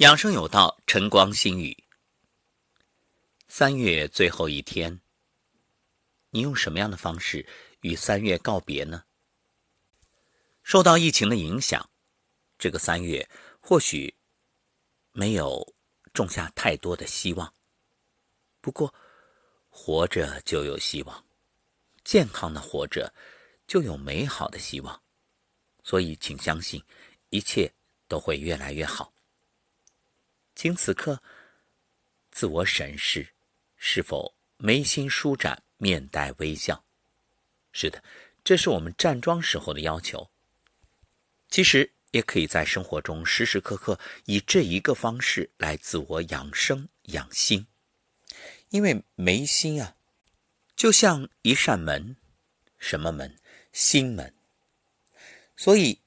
养生有道，晨光心语。三月最后一天，你用什么样的方式与三月告别呢？受到疫情的影响，这个三月或许没有种下太多的希望。不过，活着就有希望，健康的活着就有美好的希望。所以，请相信，一切都会越来越好。请此刻自我审视，是否眉心舒展，面带微笑？是的，这是我们站桩时候的要求。其实也可以在生活中时时刻刻以这一个方式来自我养生养心。因为眉心啊，就像一扇门，什么门？心门。所以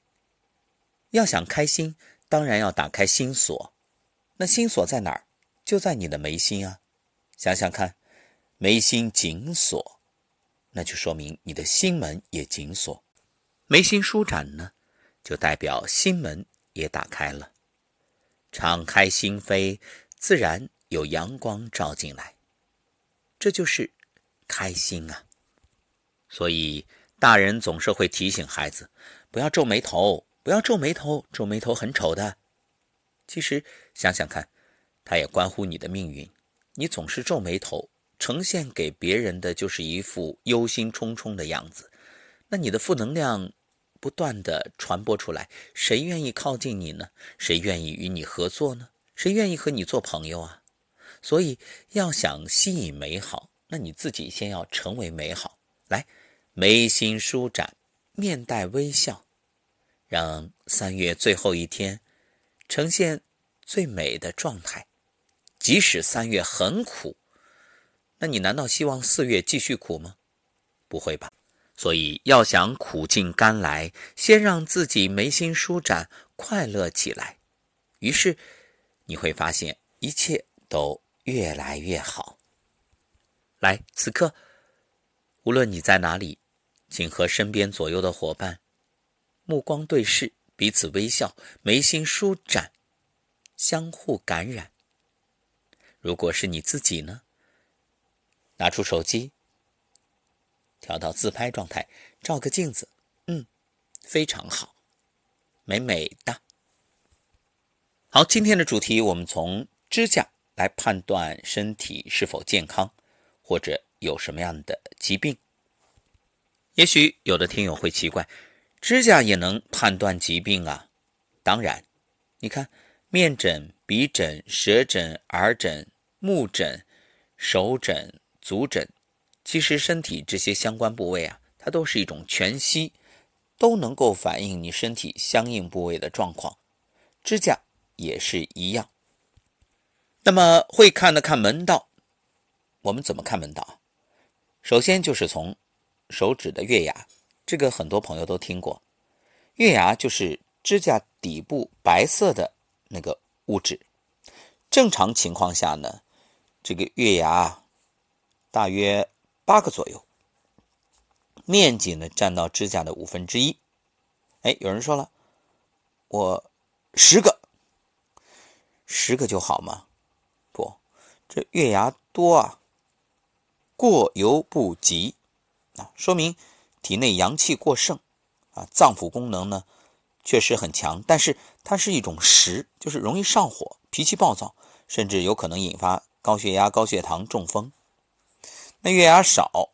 要想开心，当然要打开心锁。那心锁在哪儿？就在你的眉心啊！想想看，眉心紧锁，那就说明你的心门也紧锁。眉心舒展呢，就代表心门也打开了。敞开心扉，自然有阳光照进来。这就是开心啊！所以大人总是会提醒孩子，不要皱眉头，不要皱眉头，皱眉头很丑的。其实想想看，它也关乎你的命运。你总是皱眉头，呈现给别人的就是一副忧心忡忡的样子。那你的负能量不断的传播出来，谁愿意靠近你呢？谁愿意与你合作呢？谁愿意和你做朋友啊？所以要想吸引美好，那你自己先要成为美好。来，眉心舒展，面带微笑，让三月最后一天。呈现最美的状态，即使三月很苦，那你难道希望四月继续苦吗？不会吧。所以要想苦尽甘来，先让自己眉心舒展，快乐起来。于是你会发现一切都越来越好。来，此刻无论你在哪里，请和身边左右的伙伴目光对视。彼此微笑，眉心舒展，相互感染。如果是你自己呢？拿出手机，调到自拍状态，照个镜子，嗯，非常好，美美的。好，今天的主题，我们从指甲来判断身体是否健康，或者有什么样的疾病。也许有的听友会奇怪。指甲也能判断疾病啊！当然，你看面诊、鼻诊、舌诊、耳诊、目诊、手诊、足诊，其实身体这些相关部位啊，它都是一种全息，都能够反映你身体相应部位的状况。指甲也是一样。那么会看的看门道，我们怎么看门道？首先就是从手指的月牙。这个很多朋友都听过，月牙就是指甲底部白色的那个物质。正常情况下呢，这个月牙大约八个左右，面积呢占到指甲的五分之一。哎，有人说了，我十个，十个就好吗？不，这月牙多啊，过犹不及啊，说明。体内阳气过盛，啊，脏腑功能呢确实很强，但是它是一种实，就是容易上火，脾气暴躁，甚至有可能引发高血压、高血糖、中风。那月牙少，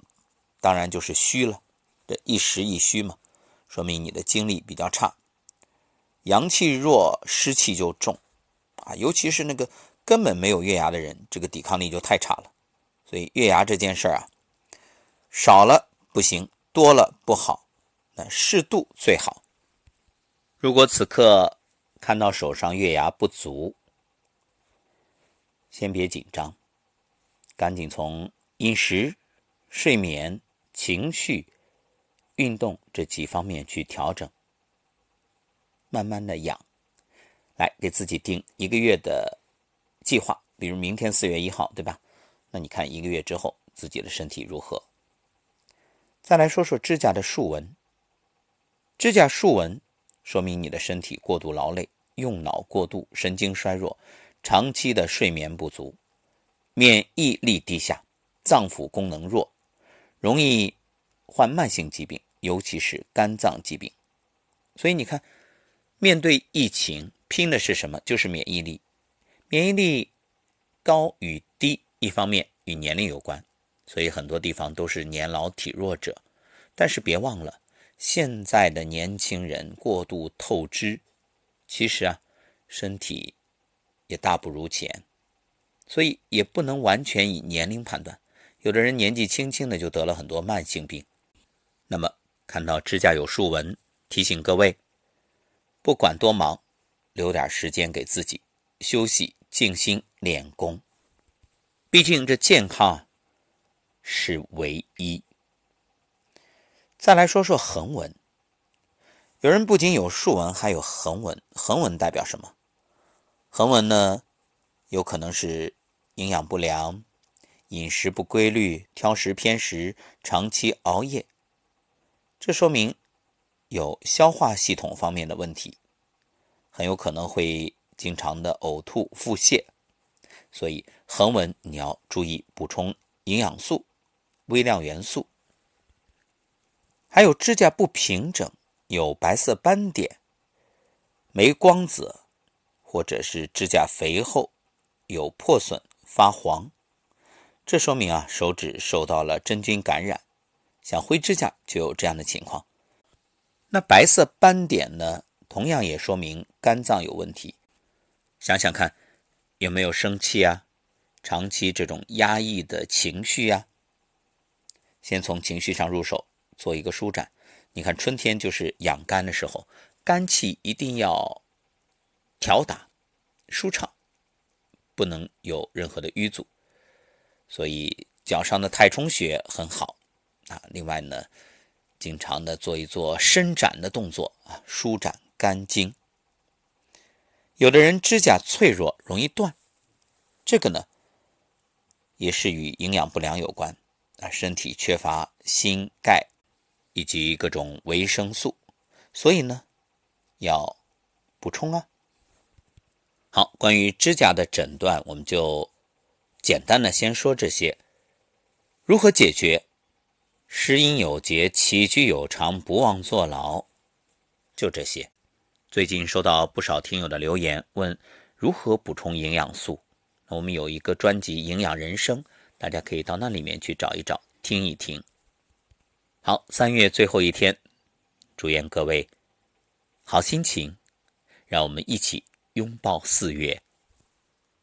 当然就是虚了，这一实一虚嘛，说明你的精力比较差，阳气弱，湿气就重，啊，尤其是那个根本没有月牙的人，这个抵抗力就太差了。所以月牙这件事儿啊，少了不行。多了不好，那适度最好。如果此刻看到手上月牙不足，先别紧张，赶紧从饮食、睡眠、情绪、运动这几方面去调整，慢慢的养，来给自己定一个月的计划。比如明天四月一号，对吧？那你看一个月之后自己的身体如何？再来说说指甲的竖纹。指甲竖纹，说明你的身体过度劳累，用脑过度、神经衰弱、长期的睡眠不足、免疫力低下、脏腑功能弱，容易患慢性疾病，尤其是肝脏疾病。所以你看，面对疫情，拼的是什么？就是免疫力。免疫力高与低，一方面与年龄有关，所以很多地方都是年老体弱者。但是别忘了，现在的年轻人过度透支，其实啊，身体也大不如前，所以也不能完全以年龄判断。有的人年纪轻轻的就得了很多慢性病。那么看到指甲有竖纹，提醒各位，不管多忙，留点时间给自己休息。静心练功，毕竟这健康是唯一。再来说说横纹，有人不仅有竖纹，还有横纹。横纹代表什么？横纹呢，有可能是营养不良、饮食不规律、挑食偏食、长期熬夜，这说明有消化系统方面的问题，很有可能会。经常的呕吐、腹泻，所以横纹你要注意补充营养素、微量元素。还有指甲不平整，有白色斑点、没光泽，或者是指甲肥厚、有破损、发黄，这说明啊手指受到了真菌感染。像灰指甲就有这样的情况。那白色斑点呢，同样也说明肝脏有问题。想想看，有没有生气啊？长期这种压抑的情绪呀，先从情绪上入手，做一个舒展。你看春天就是养肝的时候，肝气一定要调达、舒畅，不能有任何的淤阻。所以脚上的太冲穴很好啊。另外呢，经常的做一做伸展的动作啊，舒展肝经。有的人指甲脆弱，容易断，这个呢，也是与营养不良有关啊，身体缺乏锌、钙以及各种维生素，所以呢，要补充啊。好，关于指甲的诊断，我们就简单的先说这些。如何解决？食饮有节，起居有常，不忘坐牢，就这些。最近收到不少听友的留言，问如何补充营养素。我们有一个专辑《营养人生》，大家可以到那里面去找一找，听一听。好，三月最后一天，祝愿各位好心情，让我们一起拥抱四月。